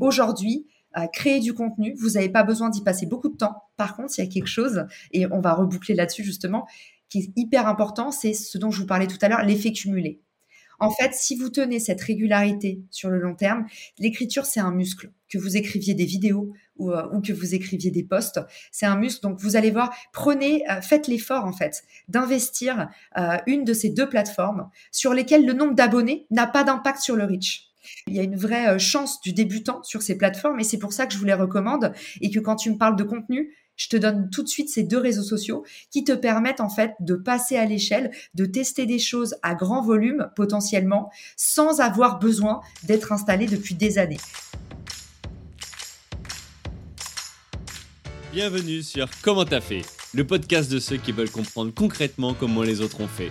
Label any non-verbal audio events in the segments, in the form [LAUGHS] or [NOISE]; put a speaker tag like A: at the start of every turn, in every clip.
A: Aujourd'hui, créer du contenu, vous n'avez pas besoin d'y passer beaucoup de temps. Par contre, il y a quelque chose, et on va reboucler là-dessus justement, qui est hyper important, c'est ce dont je vous parlais tout à l'heure, l'effet cumulé. En fait, si vous tenez cette régularité sur le long terme, l'écriture, c'est un muscle. Que vous écriviez des vidéos ou, euh, que vous écriviez des posts, c'est un muscle. Donc, vous allez voir, prenez, euh, faites l'effort, en fait, d'investir euh, une de ces deux plateformes sur lesquelles le nombre d'abonnés n'a pas d'impact sur le reach. Il y a une vraie chance du débutant sur ces plateformes et c'est pour ça que je vous les recommande et que quand tu me parles de contenu, je te donne tout de suite ces deux réseaux sociaux qui te permettent en fait de passer à l'échelle, de tester des choses à grand volume potentiellement sans avoir besoin d'être installé depuis des années.
B: Bienvenue sur Comment t'as fait, le podcast de ceux qui veulent comprendre concrètement comment les autres ont fait.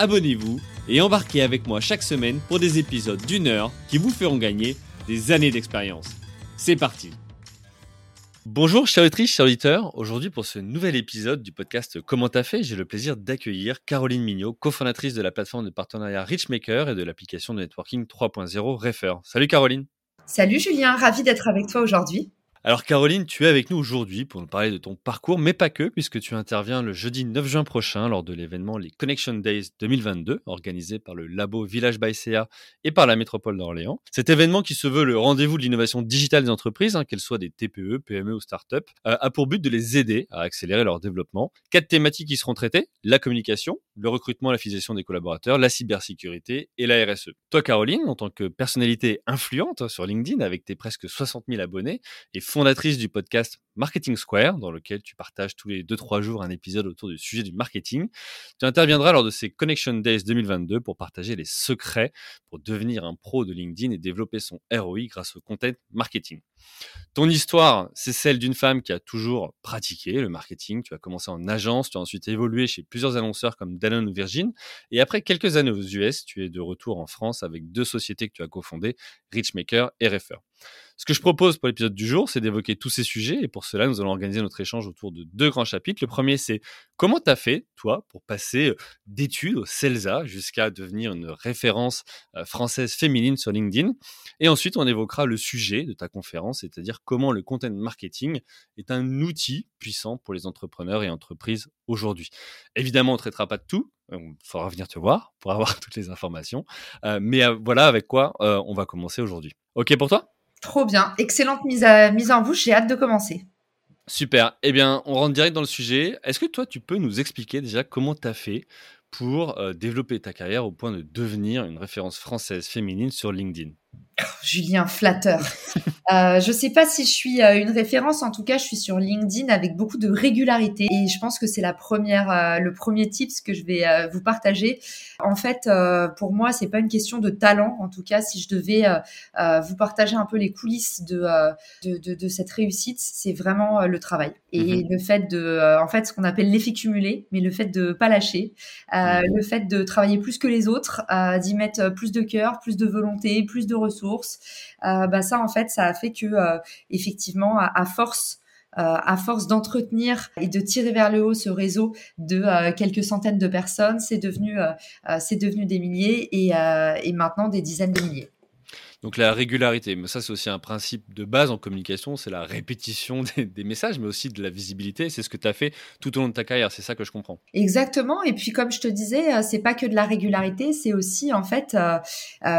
B: abonnez-vous et embarquez avec moi chaque semaine pour des épisodes d'une heure qui vous feront gagner des années d'expérience. C'est parti Bonjour chers auditrices, chers auditeurs. Aujourd'hui pour ce nouvel épisode du podcast Comment t'as fait, j'ai le plaisir d'accueillir Caroline Mignot, cofondatrice de la plateforme de partenariat Richmaker et de l'application de networking 3.0 Refer. Salut Caroline.
A: Salut Julien, ravi d'être avec toi aujourd'hui.
B: Alors Caroline, tu es avec nous aujourd'hui pour nous parler de ton parcours, mais pas que, puisque tu interviens le jeudi 9 juin prochain lors de l'événement les Connection Days 2022, organisé par le Labo Village by CA et par la métropole d'Orléans. Cet événement qui se veut le rendez-vous de l'innovation digitale des entreprises, hein, qu'elles soient des TPE, PME ou start-up, euh, a pour but de les aider à accélérer leur développement. Quatre thématiques qui seront traitées, la communication, le recrutement, la fidélisation des collaborateurs, la cybersécurité et la RSE. Toi Caroline, en tant que personnalité influente sur LinkedIn avec tes presque 60 000 abonnés et fondatrice du podcast Marketing Square, dans lequel tu partages tous les 2-3 jours un épisode autour du sujet du marketing. Tu interviendras lors de ces Connection Days 2022 pour partager les secrets pour devenir un pro de LinkedIn et développer son ROI grâce au content marketing. Ton histoire, c'est celle d'une femme qui a toujours pratiqué le marketing. Tu as commencé en agence, tu as ensuite évolué chez plusieurs annonceurs comme Danone ou Virgin. Et après quelques années aux US, tu es de retour en France avec deux sociétés que tu as cofondées, Richmaker et Refer. Ce que je propose pour l'épisode du jour, c'est d'évoquer tous ces sujets. Et pour cela, nous allons organiser notre échange autour de deux grands chapitres. Le premier, c'est comment tu as fait, toi, pour passer euh, d'études au CELSA jusqu'à devenir une référence euh, française féminine sur LinkedIn? Et ensuite, on évoquera le sujet de ta conférence, c'est-à-dire comment le content marketing est un outil puissant pour les entrepreneurs et entreprises aujourd'hui. Évidemment, on ne traitera pas de tout. Il faudra venir te voir pour avoir [LAUGHS] toutes les informations. Euh, mais voilà avec quoi on va commencer aujourd'hui. OK pour toi?
A: Trop bien. Excellente mise, en bouche. J'ai hâte de commencer.
B: Super. Eh bien, on rentre direct dans le sujet. Est-ce que toi, tu peux nous expliquer déjà comment tu as fait pour euh, développer ta carrière au point de devenir une référence française féminine sur LinkedIn?
A: Julien, flatteur. [LAUGHS] Euh, je sais pas si je suis euh, une référence. En tout cas, je suis sur LinkedIn avec beaucoup de régularité et je pense que c'est la première, euh, le premier tips que je vais euh, vous partager. En fait, pour moi, c'est pas une question de talent. En tout cas, si je devais vous partager un peu les coulisses de de, de, de, cette réussite, c'est vraiment le travail et mhm. le fait de, en fait, ce qu'on appelle l'effet cumulé, mais le fait de pas lâcher, mhm. le fait de travailler plus que les autres, d'y mettre plus de cœur, plus de volonté, plus de ressources. bah ça, en fait, ça a fait que euh, effectivement, à, force euh, à force d'entretenir et de tirer vers le haut ce réseau de euh, quelques centaines de personnes, c'est devenu, c'est devenu des milliers et, maintenant des dizaines de milliers.
B: Donc la régularité, mais ça c'est aussi un principe de base en communication, c'est la répétition [LAUGHS] des, messages, mais aussi de la visibilité. C'est ce que tu as fait tout au long de ta carrière, c'est ça que je comprends.
A: Exactement. Et puis comme je te disais, c'est pas que de la régularité, c'est aussi en fait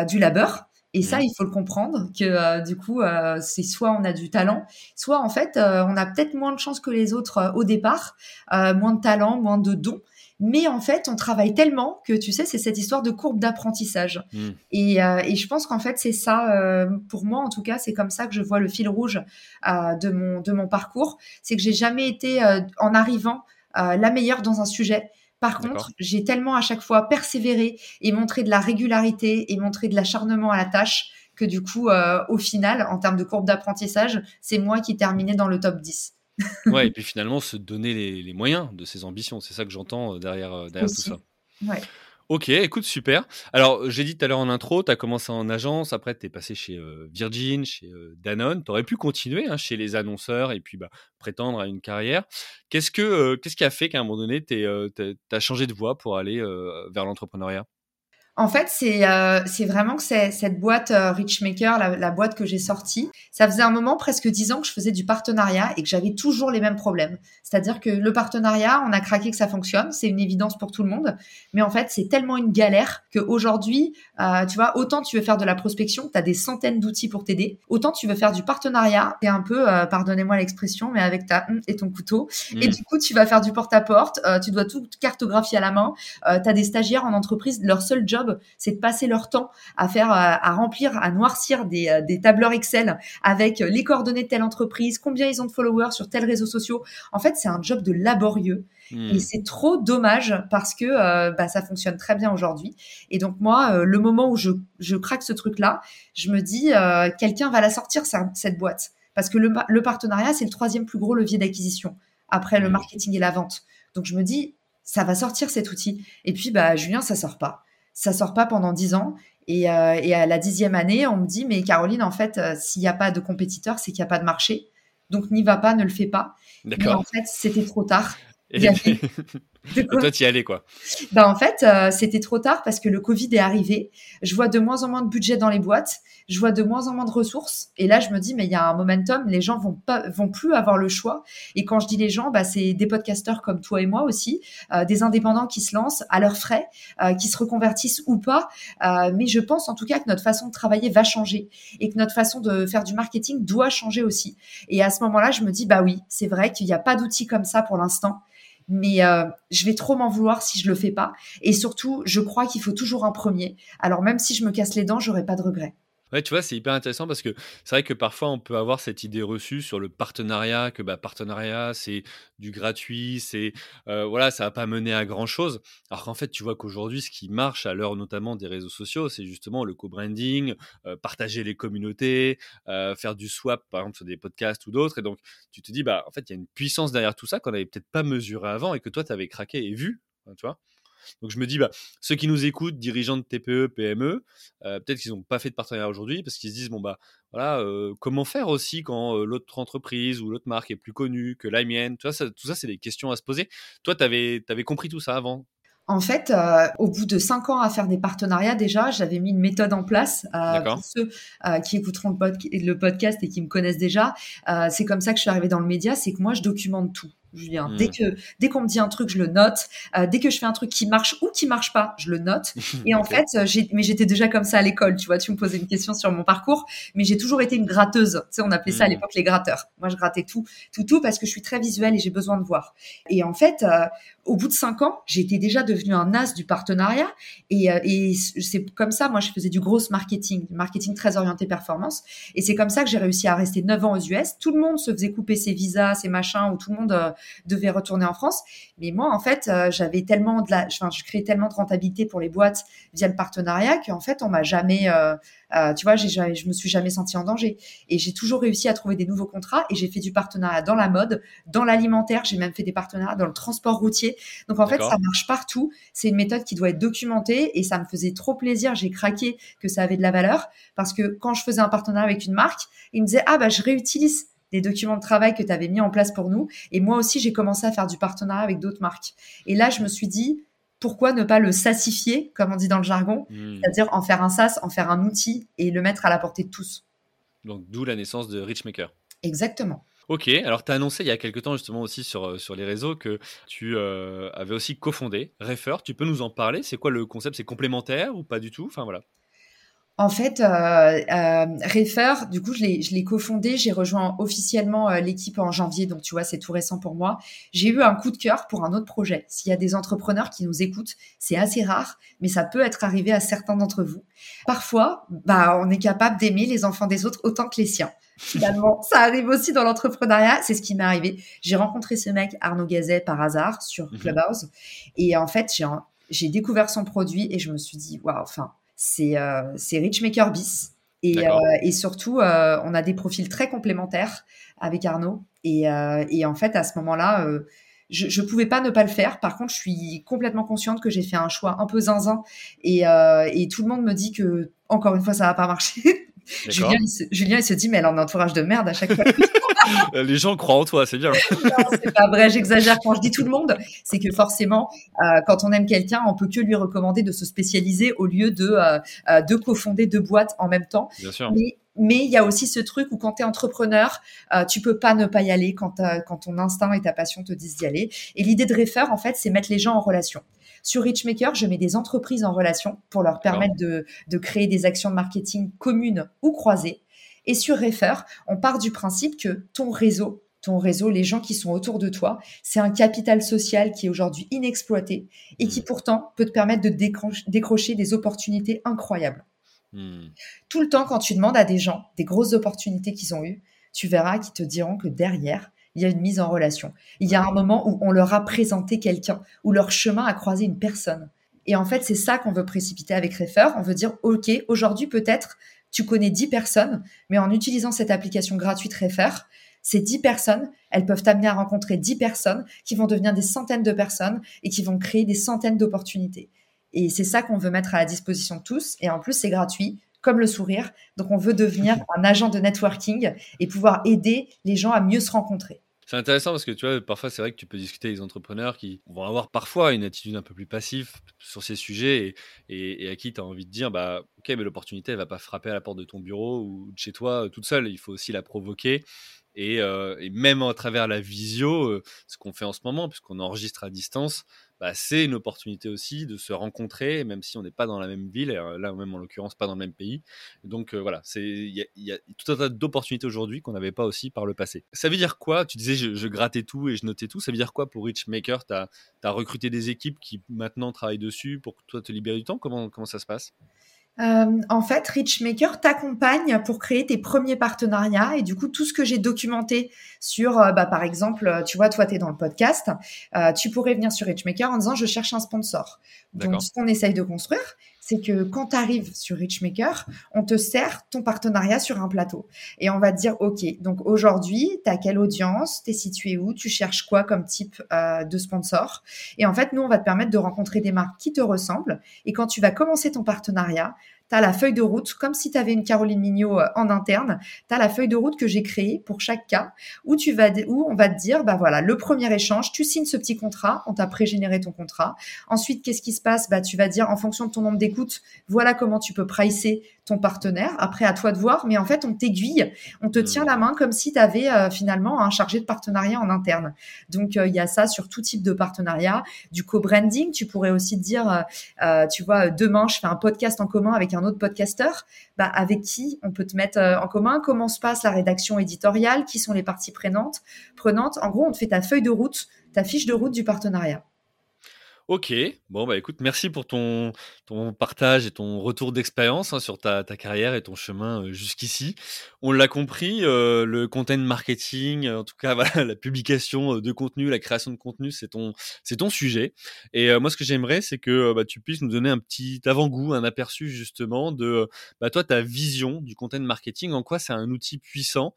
A: du labeur. Et ça, mmh. il faut le comprendre que euh, du coup, euh, c'est soit on a du talent, soit en fait, euh, on a peut-être moins de chance que les autres au départ, moins de talent, moins de dons. Mais en fait, on travaille tellement que tu sais, c'est cette histoire de courbe d'apprentissage. Mmh. Et, et, je pense qu'en fait, c'est ça, pour moi en tout cas, c'est comme ça que je vois le fil rouge de mon de mon parcours. C'est que j'ai jamais été en arrivant la meilleure dans un sujet. Par contre, j'ai tellement à chaque fois persévéré et montré de la régularité et montré de l'acharnement à la tâche que du coup, au final, en termes de courbe d'apprentissage, c'est moi qui terminais dans le top 10. [LAUGHS]
B: ouais, et puis finalement, se donner les, moyens de ses ambitions. C'est ça que j'entends derrière, derrière tout ça.
A: Ouais.
B: Ok, écoute, super. Alors, j'ai dit tout à l'heure en intro, tu as commencé en agence, après tu es passé chez Virgin, chez Danone. Tu aurais pu continuer hein, chez les annonceurs et puis bah, prétendre à une carrière. Qu'est-ce, que, qu'est-ce qui a fait qu'à un moment donné, tu as changé de voie pour aller vers l'entrepreneuriat?
A: En fait, c'est euh, vraiment que cette boîte euh, Richmaker, la, la, boîte que j'ai sortie, ça faisait un moment, presque dix ans, que je faisais du partenariat et que j'avais toujours les mêmes problèmes. C'est-à-dire que le partenariat, on a craqué que ça fonctionne, c'est une évidence pour tout le monde, mais en fait, c'est tellement une galère qu'aujourd'hui, euh, tu vois, autant tu veux faire de la prospection, tu as des centaines d'outils pour t'aider, autant tu veux faire du partenariat, et un peu, euh, pardonnez-moi l'expression, mais avec ta hum et ton couteau, et mm. du coup, tu vas faire du porte-à-porte, euh, tu dois tout cartographier à la main, tu as des stagiaires en entreprise, leur seul job, c'est de passer leur temps à faire, euh, à remplir, à noircir des, euh, des tableurs Excel avec les coordonnées de telle entreprise, combien ils ont de followers sur tel réseau social. En fait, c'est un job de laborieux. Et hmm. c'est trop dommage parce que euh, bah, ça fonctionne très bien aujourd'hui. Et donc moi, le moment où je, je craque ce truc-là, je me dis, quelqu'un va la sortir, cette boîte. Parce que le, le partenariat, c'est le troisième plus gros levier d'acquisition après le hmm. marketing et la vente. Donc je me dis, ça va sortir cet outil. Et puis, bah, Julien, ça sort pas ça sort pas pendant dix ans. Et, euh, et, à la dixième année, on me dit, mais Caroline, en fait, euh, s'il n'y a pas de compétiteur, c'est qu'il n'y a pas de marché. Donc n'y va pas, ne le fais pas. Mais en fait, c'était trop tard.
B: y [LAUGHS] allais, quoi.
A: Bah, en fait, euh, c'était trop tard parce que le Covid est arrivé. Je vois de moins en moins de budget dans les boîtes. Je vois de moins en moins de ressources. Et là, je me dis, mais il y a un momentum. Les gens vont pas, vont plus avoir le choix. Et quand je dis les gens, bah, c'est des podcasteurs comme toi et moi aussi, euh, des indépendants qui se lancent à leurs frais, euh, qui se reconvertissent ou pas. mais je pense en tout cas que notre façon de travailler va changer et que notre façon de faire du marketing doit changer aussi. Et à ce moment-là, je me dis, bah oui, c'est vrai qu'il n'y a pas d'outils comme ça pour l'instant mais euh, je vais trop m'en vouloir si je le fais pas. Et surtout, je crois qu'il faut toujours un premier. Alors même si je me casse les dents, j'aurai pas de regrets.
B: Ouais, tu vois, c'est hyper intéressant parce que c'est vrai que parfois on peut avoir cette idée reçue sur le partenariat, que bah, partenariat c'est du gratuit, c'est euh, voilà, ça va pas mener à grand chose. Alors qu'en fait, tu vois qu'aujourd'hui, ce qui marche à l'heure notamment des réseaux sociaux, c'est justement le co-branding, euh, partager les communautés, euh, faire du swap par exemple sur des podcasts ou d'autres. Et donc, tu te dis, bah en fait, il y a une puissance derrière tout ça qu'on n'avait peut-être pas mesuré avant et que toi, tu avais craqué et vu, hein, tu vois. Donc je me dis, bah, ceux qui nous écoutent, dirigeants de TPE, PME, euh, peut-être qu'ils n'ont pas fait de partenariat aujourd'hui parce qu'ils se disent, bon, bah, voilà, euh, comment faire aussi quand euh, l'autre entreprise ou l'autre marque est plus connue que la mienne? Vois, ça, tout ça, c'est des questions à se poser. Toi, tu avais, avais, compris tout ça avant?
A: En fait, au bout de cinq ans à faire des partenariats, déjà, j'avais mis une méthode en place. pour ceux qui écouteront le, podcast et qui me connaissent déjà, c'est comme ça que je suis arrivée dans le média, c'est que moi, je documente tout. Julien. Dès hmm. que dès qu'on me dit un truc, je le note. Euh, dès que je fais un truc qui marche ou qui marche pas, je le note. [LAUGHS] Et en fait, euh, j'ai mais j'étais déjà comme ça à l'école. Tu vois, tu me posais une question sur mon parcours, mais j'ai toujours été une gratteuse. Tu sais, on appelait ça à hmm. l'époque les gratteurs. Moi, je grattais tout, tout, tout parce que je suis très visuelle et j'ai besoin de voir. Et en fait, euh, au bout de cinq ans, j'étais déjà devenue un as du partenariat. Et, et c'est comme ça, moi, je faisais du gros marketing, du marketing très orienté performance. Et c'est comme ça que j'ai réussi à rester neuf ans aux US. Tout le monde se faisait couper ses visas, ses machins, ou tout le monde devait retourner en France. Mais moi, en fait, euh, j'avais tellement de la, enfin, je créais tellement de rentabilité pour les boîtes via le partenariat qu'en fait, on m'a jamais, euh, euh, tu vois, je me suis jamais senti en danger. Et j'ai toujours réussi à trouver des nouveaux contrats. Et j'ai fait du partenariat dans la mode, dans l'alimentaire. J'ai même fait des partenariats dans le transport routier. Donc en fait, ça marche partout. C'est une méthode qui doit être documentée. Et ça me faisait trop plaisir. J'ai craqué que ça avait de la valeur parce que quand je faisais un partenariat avec une marque, ils me disaient ah bah je réutilise des documents de travail que tu avais mis en place pour nous. Et moi aussi, j'ai commencé à faire du partenariat avec d'autres marques. Et là, je me suis dit, pourquoi ne pas le sassifier, comme on dit dans le jargon, hmm. c'est-à-dire en faire un SaaS, en faire un outil et le mettre à la portée de tous.
B: Donc, d'où la naissance de Richmaker.
A: Exactement.
B: Ok, alors tu as annoncé il y a quelques temps justement aussi sur, euh, sur les réseaux que tu euh, avais aussi cofondé Refer. Tu peux nous en parler? C'est quoi le concept? C'est complémentaire ou pas du tout? Enfin voilà.
A: En fait, euh, euh, Refer, du coup, je l'ai cofondé. J'ai rejoint officiellement euh, l'équipe en janvier, donc tu vois, c'est tout récent pour moi. J'ai eu un coup de cœur pour un autre projet. S'il y a des entrepreneurs qui nous écoutent, c'est assez rare, mais ça peut être arrivé à certains d'entre vous. Parfois, bah, on est capable d'aimer les enfants des autres autant que les siens. Finalement, ça arrive aussi dans l'entrepreneuriat. C'est ce qui m'est arrivé. J'ai rencontré ce mec, Arnaud Gazet, par hasard sur mhm. Clubhouse, et en fait, j'ai découvert son produit et je me suis dit, waouh, enfin c'est euh, Richmaker bis. Et, euh, et surtout, euh, on a des profils très complémentaires avec Arnaud. Et, euh, et en fait, à ce moment-là, je ne pouvais pas ne pas le faire. Par contre, je suis complètement consciente que j'ai fait un choix un peu zinzin. Et, et tout le monde me dit que, encore une fois, ça va pas marcher. [LAUGHS] Julien il, se, Julien, il se dit, mais elle a un entourage de merde à chaque fois. [LAUGHS]
B: Les gens croient en toi, c'est bien. [LAUGHS]
A: non, c'est pas vrai, j'exagère quand je dis tout le monde. C'est que forcément, euh, quand on aime quelqu'un, on peut que lui recommander de se spécialiser au lieu de, euh, euh de cofonder deux boîtes en même temps.
B: Bien sûr.
A: Mais mais il y a aussi ce truc où quand tu es entrepreneur, euh, tu peux pas ne pas y aller quand, quand ton instinct et ta passion te disent d'y aller. Et l'idée de Refer, en fait, c'est mettre les gens en relation. Sur Richmaker, je mets des entreprises en relation pour leur permettre de, de créer des actions de marketing communes ou croisées. Et sur Refer, on part du principe que ton réseau, ton réseau, les gens qui sont autour de toi, c'est un capital social qui est aujourd'hui inexploité et qui mmh. pourtant peut te permettre de décrocher des opportunités incroyables. Mmh. Tout le temps, quand tu demandes à des gens des grosses opportunités qu'ils ont eues, tu verras qu'ils te diront que derrière, il y a une mise en relation. Il y a un moment où on leur a présenté quelqu'un, où leur chemin a croisé une personne. Et en fait, c'est ça qu'on veut précipiter avec Refer. On veut dire, OK, aujourd'hui, peut-être, tu connais 10 personnes, mais en utilisant cette application gratuite Refer, ces 10 personnes, elles peuvent t'amener à rencontrer 10 personnes qui vont devenir des centaines de personnes et qui vont créer des centaines d'opportunités. Et c'est ça qu'on veut mettre à la disposition de tous. Et en plus, c'est gratuit, comme le sourire. Donc, on veut devenir un agent de networking et pouvoir aider les gens à mieux se rencontrer.
B: C'est intéressant parce que tu vois, parfois c'est vrai que tu peux discuter avec des entrepreneurs qui vont avoir parfois une attitude un peu plus passive sur ces sujets et, à qui tu as envie de dire bah ok, mais l'opportunité elle va pas frapper à la porte de ton bureau ou de chez toi euh, toute seule, il faut aussi la provoquer. Et, euh, et même à travers la visio, euh, ce qu'on fait en ce moment, puisqu'on enregistre à distance, bah, c'est une opportunité aussi de se rencontrer, même si on n'est pas dans la même ville, euh, là même en l'occurrence pas dans le même pays. Donc euh, voilà, il y, a tout un tas d'opportunités aujourd'hui qu'on n'avait pas aussi par le passé. Ça veut dire quoi? Tu disais je, grattais tout et je notais tout. Ça veut dire quoi pour Richmaker Tu as, recruté des équipes qui maintenant travaillent dessus pour que toi te libérer du temps? Comment, comment ça se passe?
A: Euh, en fait, Richmaker t'accompagne pour créer tes premiers partenariats et du coup tout ce que j'ai documenté sur, euh, bah, par exemple, euh, tu vois, toi tu es dans le podcast, tu pourrais venir sur Richmaker en disant je cherche un sponsor. Donc ce qu'on essaye de construire, c'est que quand tu arrives sur Richmaker, on te sert ton partenariat sur un plateau. Et on va te dire, OK, donc aujourd'hui, tu as quelle audience, tu es situé où, tu cherches quoi comme type euh, de sponsor? Et en fait, nous, on va te permettre de rencontrer des marques qui te ressemblent. Et quand tu vas commencer ton partenariat, tu as la feuille de route, comme si tu avais une Caroline Mignot euh, en interne, tu as la feuille de route que j'ai créée pour chaque cas, où, tu vas, où on va te dire, bah voilà, le premier échange, tu signes ce petit contrat, on t'a pré-généré ton contrat. Ensuite, qu'est-ce qui se passe? Bah, Tu vas dire, en fonction de ton nombre d'écoutes, voilà comment tu peux pricer ton partenaire. Après, à toi de voir, mais en fait, on t'aiguille, on te tient la main comme si tu avais euh, finalement un chargé de partenariat en interne. Donc, euh, il y a ça sur tout type de partenariat. Du co-branding, tu pourrais aussi dire, tu vois, demain, je fais un podcast en commun avec un autre podcasteur, bah, avec qui on peut te mettre euh, en commun, comment se passe la rédaction éditoriale, qui sont les parties prenantes. prenantes? En gros, on te fait ta feuille de route, ta fiche de route du partenariat.
B: Ok, bon bah écoute, merci pour ton, ton partage et ton retour d'expérience hein, sur ta, ta, carrière et ton chemin euh, jusqu'ici. On l'a compris, euh, le content marketing, en tout cas [LAUGHS] voilà, la publication euh, de contenu, la création de contenu, c'est ton, c'est ton sujet. Et moi, ce que j'aimerais, c'est que bah, tu puisses nous donner un petit avant-goût, un aperçu justement de bah, toi ta vision du content marketing, en quoi c'est un outil puissant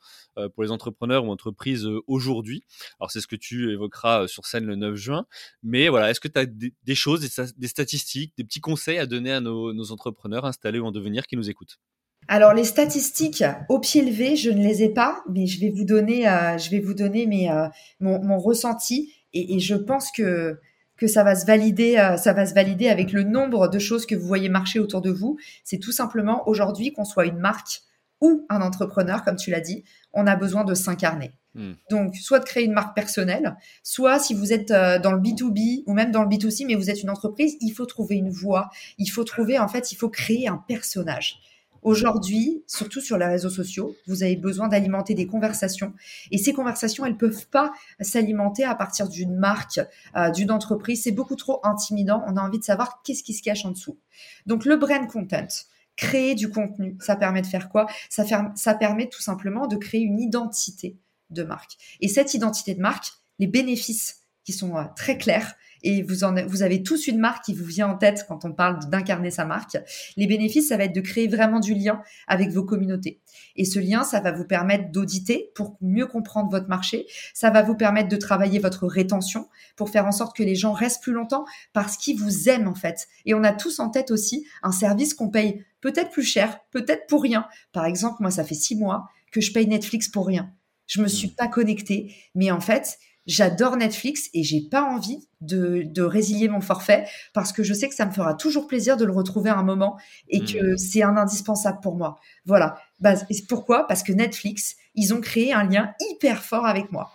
B: pour les entrepreneurs ou entreprises aujourd'hui. Alors c'est ce que tu évoqueras sur scène le 9 juin, mais voilà, est-ce que tu as des, choses, des, statistiques, des petits conseils à donner à nos, entrepreneurs installés ou en devenir qui nous écoutent
A: alors les statistiques au pied levé, je ne les ai pas, mais je vais vous donner, euh, je vais vous donner euh, mon, ressenti et, je pense que que ça va se valider, euh, ça va se valider avec le nombre de choses que vous voyez marcher autour de vous. C'est tout simplement aujourd'hui qu'on soit une marque ou un entrepreneur, comme tu l'as dit, on a besoin de s'incarner. Hmm. Donc, soit de créer une marque personnelle, soit si vous êtes euh, dans le B2B ou même dans le B2C, mais vous êtes une entreprise, il faut trouver une voie. Il faut trouver, en fait, il faut créer un personnage. Aujourd'hui, surtout sur les réseaux sociaux, vous avez besoin d'alimenter des conversations. Et ces conversations, elles peuvent pas s'alimenter à partir d'une marque, euh, d'une entreprise. C'est beaucoup trop intimidant. On a envie de savoir qu'est-ce qui se cache en dessous. Donc, le brand content, créer du contenu, ça permet de faire quoi? Ça permet tout simplement de créer une identité de marque. Et cette identité de marque, les bénéfices qui sont euh, très clairs, et vous, vous avez tous une marque qui vous vient en tête quand on parle d'incarner sa marque, les bénéfices, ça va être de créer vraiment du lien avec vos communautés. Et ce lien, ça va vous permettre d'auditer pour mieux comprendre votre marché. Ça va vous permettre de travailler votre rétention pour faire en sorte que les gens restent plus longtemps parce qu'ils vous aiment en fait. Et on a tous en tête aussi un service qu'on paye peut-être plus cher, peut-être pour rien. Par exemple, moi, ça fait six mois que je paye Netflix pour rien. Je me suis mmh. pas connectée, mais en fait, j'adore Netflix et j'ai pas envie de, de, résilier mon forfait parce que je sais que ça me fera toujours plaisir de le retrouver à un moment et que mmh. c'est un indispensable pour moi. Voilà. Bah, pourquoi? Parce que Netflix, ils ont créé un lien hyper fort avec moi.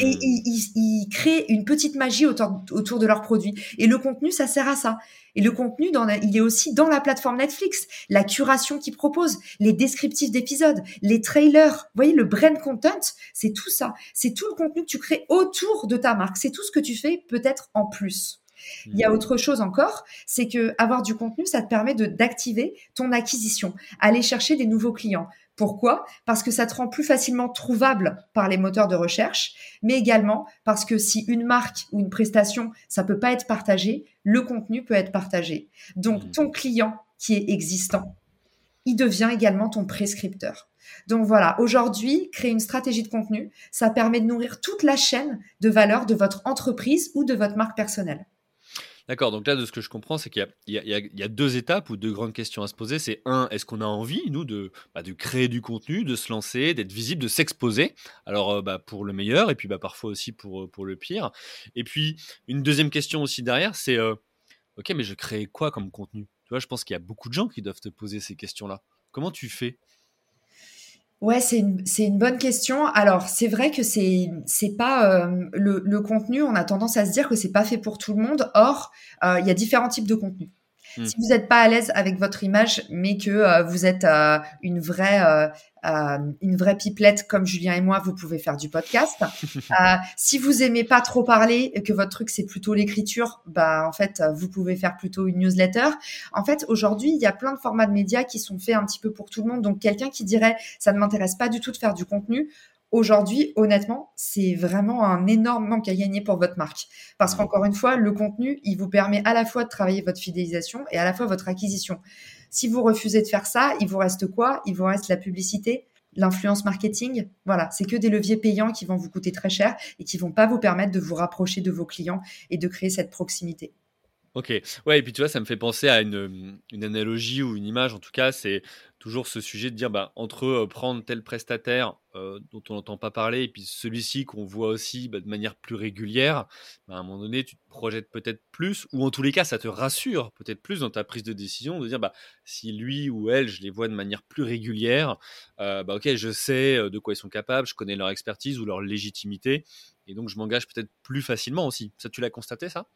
A: Et mmh. ils, ils, créent une petite magie autour, autour de leurs produits. Et le contenu, ça sert à ça. Et le contenu, dans il est aussi dans la plateforme Netflix. La curation qu'ils proposent, les descriptifs d'épisodes, les trailers. Vous voyez, le brand content, c'est tout ça. C'est tout le contenu que tu crées autour de ta marque. C'est tout ce que tu fais peut-être en plus. Il y a mmh. autre chose encore, c'est que avoir du contenu, ça te permet de d'activer ton acquisition, aller chercher des nouveaux clients. Pourquoi? Parce que ça te rend plus facilement trouvable par les moteurs de recherche, mais également parce que si une marque ou une prestation, ça peut pas être partagé, le contenu peut être partagé. Donc mmh. ton client qui est existant, il devient également ton prescripteur. Donc voilà, aujourd'hui, créer une stratégie de contenu, ça permet de nourrir toute la chaîne de valeur de votre entreprise ou de votre marque personnelle.
B: D'accord, donc là, de ce que je comprends, c'est qu'il y, a deux étapes ou deux grandes questions à se poser. C'est un, est-ce qu'on a envie, nous, de, bah, créer du contenu, de se lancer, d'être visible, de s'exposer? Alors, euh, bah, pour le meilleur et puis bah, parfois aussi pour, euh, pour le pire. Et puis, une deuxième question aussi derrière, c'est euh, ok, mais je crée quoi comme contenu? Tu vois, je pense qu'il y a beaucoup de gens qui doivent te poser ces questions-là. Comment tu fais?
A: Ouais, c'est une, une bonne question. Alors, c'est vrai que c'est, c'est pas euh, le, le, contenu. On a tendance à se dire que c'est pas fait pour tout le monde. Or, euh, il y a différents types de contenus. Hmm. Si vous n'êtes pas à l'aise avec votre image, mais que euh, vous êtes euh, une vraie euh, une vraie pipelette comme Julien et moi, vous pouvez faire du podcast. [LAUGHS] si vous aimez pas trop parler et que votre truc c'est plutôt l'écriture, bah en fait vous pouvez faire plutôt une newsletter. En fait aujourd'hui il y a plein de formats de médias qui sont faits un petit peu pour tout le monde. Donc quelqu'un qui dirait ça ne m'intéresse pas du tout de faire du contenu, Aujourd'hui, honnêtement, c'est vraiment un énorme manque à gagner pour votre marque. Parce qu'encore une fois, le contenu, il vous permet à la fois de travailler votre fidélisation et à la fois votre acquisition. Si vous refusez de faire ça, il vous reste quoi? Il vous reste la publicité, l'influence marketing. Voilà, c'est que des leviers payants qui vont vous coûter très cher et qui vont pas vous permettre de vous rapprocher de vos clients et de créer cette proximité.
B: Ok, ouais, et puis tu vois, ça me fait penser à une, une analogie ou une image, en tout cas, c'est toujours ce sujet de dire, bah, entre euh, prendre tel prestataire euh, dont on n'entend pas parler et puis celui-ci qu'on voit aussi bah, de manière plus régulière, bah, à un moment donné, tu te projettes peut-être plus, ou en tous les cas, ça te rassure peut-être plus dans ta prise de décision de dire, bah, si lui ou elle, je les vois de manière plus régulière, euh, bah, ok, je sais de quoi ils sont capables, je connais leur expertise ou leur légitimité, et donc je m'engage peut-être plus facilement aussi. Ça, tu l'as constaté, ça?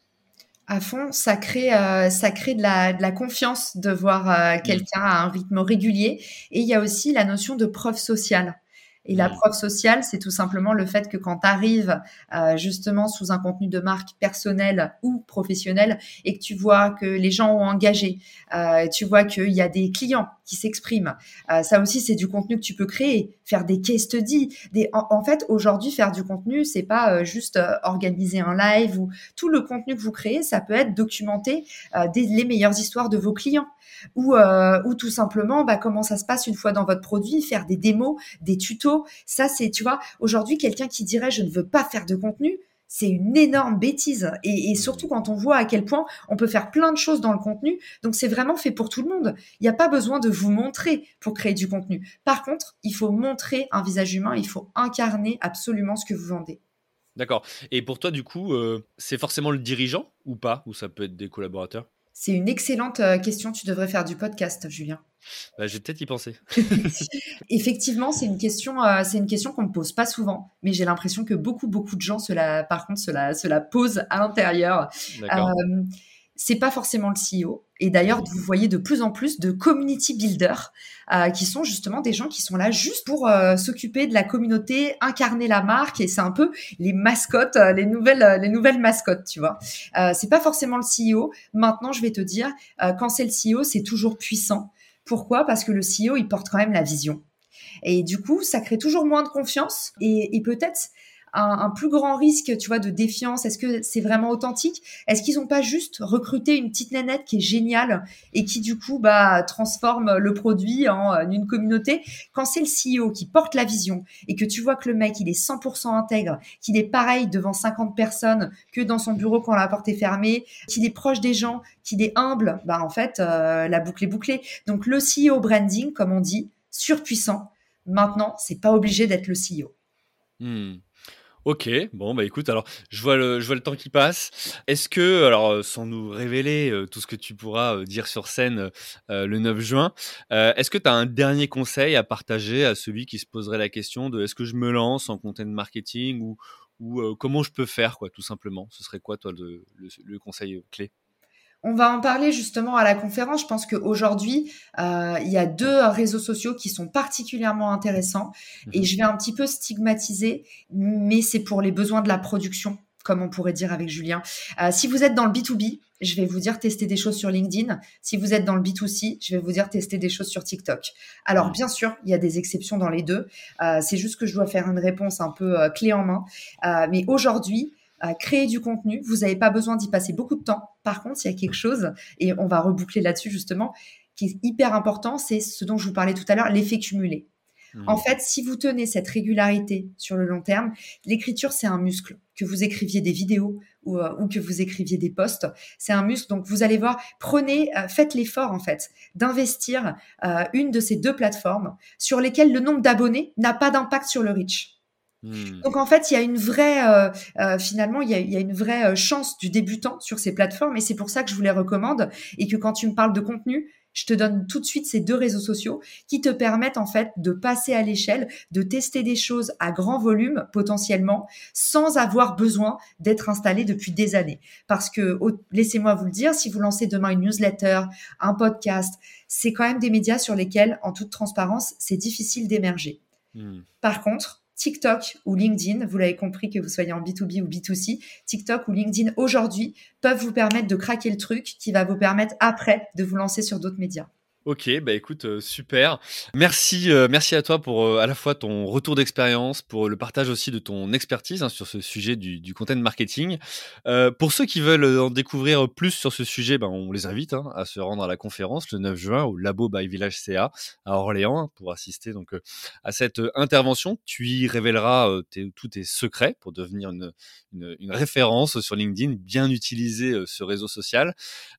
A: À fond, ça crée, euh, ça crée de la, de la confiance de voir euh, quelqu'un à un rythme régulier. Et il y a aussi la notion de preuve sociale. Et la preuve sociale, c'est tout simplement le fait que quand tu arrives euh, justement sous un contenu de marque personnel ou professionnel et que tu vois que les gens ont engagé, euh, tu vois qu'il y a des clients qui s'expriment, euh, ça aussi c'est du contenu que tu peux créer, faire des case studies. Des... En, fait, aujourd'hui, faire du contenu, c'est pas juste organiser un live ou tout le contenu que vous créez, ça peut être documenter des, les meilleures histoires de vos clients ou, euh, ou tout simplement bah, comment ça se passe une fois dans votre produit, faire des démos, des tutos. Ça, c'est, tu vois, aujourd'hui, quelqu'un qui dirait je ne veux pas faire de contenu, c'est une énorme bêtise. Et, et, surtout quand on voit à quel point on peut faire plein de choses dans le contenu. Donc c'est vraiment fait pour tout le monde. Il n'y a pas besoin de vous montrer pour créer du contenu. Par contre, il faut montrer un visage humain, il faut incarner absolument ce que vous vendez.
B: D'accord. Et pour toi, du coup, euh, c'est forcément le dirigeant ou pas? Ou ça peut être des collaborateurs?
A: C'est une excellente euh, question. Tu devrais faire du podcast, Julien.
B: Bah, je vais peut-être y penser. [LAUGHS]
A: Effectivement, c'est une question, euh, c'est une question qu'on ne pose pas souvent, mais j'ai l'impression que beaucoup, beaucoup de gens, cela, par contre, cela, cela pose à l'intérieur. Euh, c'est pas forcément le CEO. Et d'ailleurs, vous voyez de plus en plus de community builders euh, qui sont justement des gens qui sont là juste pour euh, s'occuper de la communauté, incarner la marque. Et c'est un peu les mascottes, euh, les nouvelles, les nouvelles mascottes, tu vois. c'est pas forcément le CEO. Maintenant, je vais te dire, quand c'est le CEO, c'est toujours puissant. Pourquoi? Parce que le CEO, il porte quand même la vision. Et du coup, ça crée toujours moins de confiance et, et peut-être un, plus grand risque, tu vois, de défiance? Est-ce que c'est vraiment authentique? Est-ce qu'ils n'ont pas juste recruté une petite nanette qui est géniale et qui du coup bah transforme le produit en une communauté? Quand c'est le CEO qui porte la vision et que tu vois que le mec il est 100% intègre, qu'il est pareil devant 50 personnes que dans son bureau quand la porte est fermée, qu'il est proche des gens, qu'il est humble, bah en fait euh, la boucle est bouclée. Donc le CEO branding, comme on dit, surpuissant. Maintenant, c'est pas obligé d'être le CEO.
B: Hmm. Ok, bon bah écoute, alors je vois le, je vois le temps qui passe. Est-ce que, alors euh, sans nous révéler euh, tout ce que tu pourras euh, dire sur scène le 9 juin, est-ce que tu as un dernier conseil à partager à celui qui se poserait la question de est-ce que je me lance en content marketing ou, ou comment je peux faire quoi, tout simplement? Ce serait quoi toi le conseil clé?
A: On va en parler justement à la conférence. Je pense qu'aujourd'hui, euh, il y a deux réseaux sociaux qui sont particulièrement intéressants et mhm. je vais un petit peu stigmatiser, mais c'est pour les besoins de la production, comme on pourrait dire avec Julien. Euh, si vous êtes dans le B2B, je vais vous dire tester des choses sur LinkedIn. Si vous êtes dans le B2C, je vais vous dire tester des choses sur TikTok. Alors bien sûr, il y a des exceptions dans les deux. Euh, c'est juste que je dois faire une réponse un peu clé en main. mais aujourd'hui, créer du contenu. Vous n'avez pas besoin d'y passer beaucoup de temps. Par contre, il y a quelque chose, et on va reboucler là-dessus justement, qui est hyper important, c'est ce dont je vous parlais tout à l'heure, l'effet cumulé. Mmh. En fait, si vous tenez cette régularité sur le long terme, l'écriture, c'est un muscle. Que vous écriviez des vidéos ou, euh, que vous écriviez des posts, c'est un muscle. Donc, vous allez voir, prenez, euh, faites l'effort, en fait, d'investir euh, une de ces deux plateformes sur lesquelles le nombre d'abonnés n'a pas d'impact sur le reach. Hmm. Donc en fait, il y a une vraie, euh, euh, finalement, il y, a, il y, a, une vraie euh, chance du débutant sur ces plateformes et c'est pour ça que je vous les recommande et que quand tu me parles de contenu, je te donne tout de suite ces deux réseaux sociaux qui te permettent en fait de passer à l'échelle, de tester des choses à grand volume potentiellement sans avoir besoin d'être installé depuis des années. Parce que laissez-moi vous le dire, si vous lancez demain une newsletter, un podcast, c'est quand même des médias sur lesquels, en toute transparence, c'est difficile d'émerger. Hmm. Par contre, TikTok ou LinkedIn, vous l'avez compris que vous soyez en B2B ou B2C, TikTok ou LinkedIn aujourd'hui peuvent vous permettre de craquer le truc qui va vous permettre après de vous lancer sur d'autres médias.
B: Ok, bah écoute, euh, super. Merci, euh, merci à toi pour euh, à la fois ton retour d'expérience, pour le partage aussi de ton expertise hein, sur ce sujet du, du content marketing. pour ceux qui veulent en découvrir plus sur ce sujet, ben, on les invite hein, à se rendre à la conférence le 9 juin au Labo by Village CA à Orléans hein, pour assister donc à cette intervention. Tu y révéleras tous tes secrets pour devenir une, une, référence sur LinkedIn, bien utiliser ce réseau social.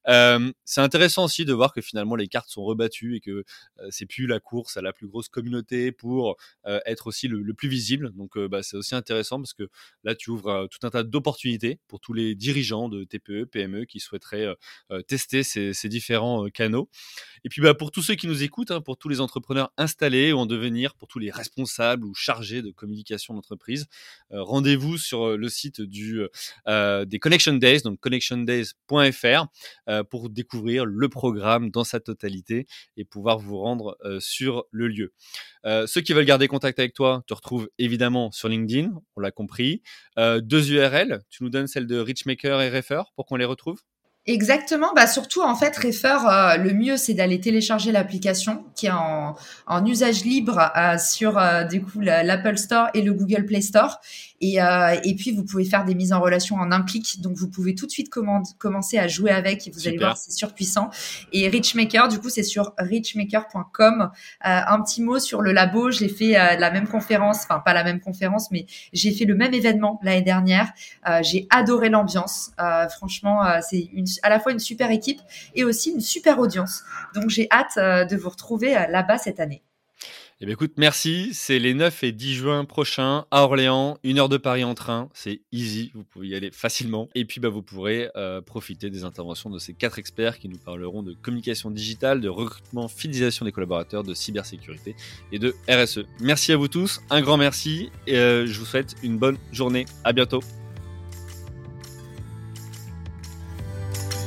B: C'est intéressant aussi de voir que finalement les cartes sont battu et que c'est plus la course à la plus grosse communauté pour être aussi le, plus visible. Donc bah, c'est aussi intéressant parce que là tu ouvres tout un tas d'opportunités pour tous les dirigeants de TPE, PME qui souhaiteraient tester ces, différents canaux. Et puis bah, pour tous ceux qui nous écoutent, hein, pour tous les entrepreneurs installés ou en devenir, pour tous les responsables ou chargés de communication d'entreprise, rendez-vous sur le site des Connection Days, donc connectiondays.fr, pour découvrir le programme dans sa totalité et pouvoir vous rendre sur le lieu. ceux qui veulent garder contact avec toi te retrouvent évidemment sur LinkedIn, on l'a compris. deux URL, tu nous donnes celle de Richmaker et Refer pour qu'on les retrouve?
A: Exactement, bah surtout en fait, Refer, le mieux c'est d'aller télécharger l'application qui est en, en usage libre sur du coup l'Apple Store et le Google Play Store et, euh, et puis, vous pouvez faire des mises en relation en un clic. Donc, vous pouvez tout de suite commencer à jouer avec et vous allez voir, c'est surpuissant. Et Richmaker, du coup, c'est sur richmaker.com. Euh, un petit mot sur le labo. J'ai fait euh, la même conférence, enfin, pas la même conférence, mais j'ai fait le même événement l'année dernière. Euh, j'ai adoré l'ambiance. Euh, franchement, euh, c'est à la fois une super équipe et aussi une super audience. Donc, j'ai hâte de vous retrouver là-bas cette année.
B: Eh bien, écoute, merci. C'est les 9 et 10 juin prochains à Orléans, une heure de Paris en train. C'est easy, vous pouvez y aller facilement. Et puis, bah, vous pourrez euh, profiter des interventions de ces quatre experts qui nous parleront de communication digitale, de recrutement, fidélisation des collaborateurs, de cybersécurité et de RSE. Merci à vous tous, un grand merci et euh, je vous souhaite une bonne journée. À bientôt.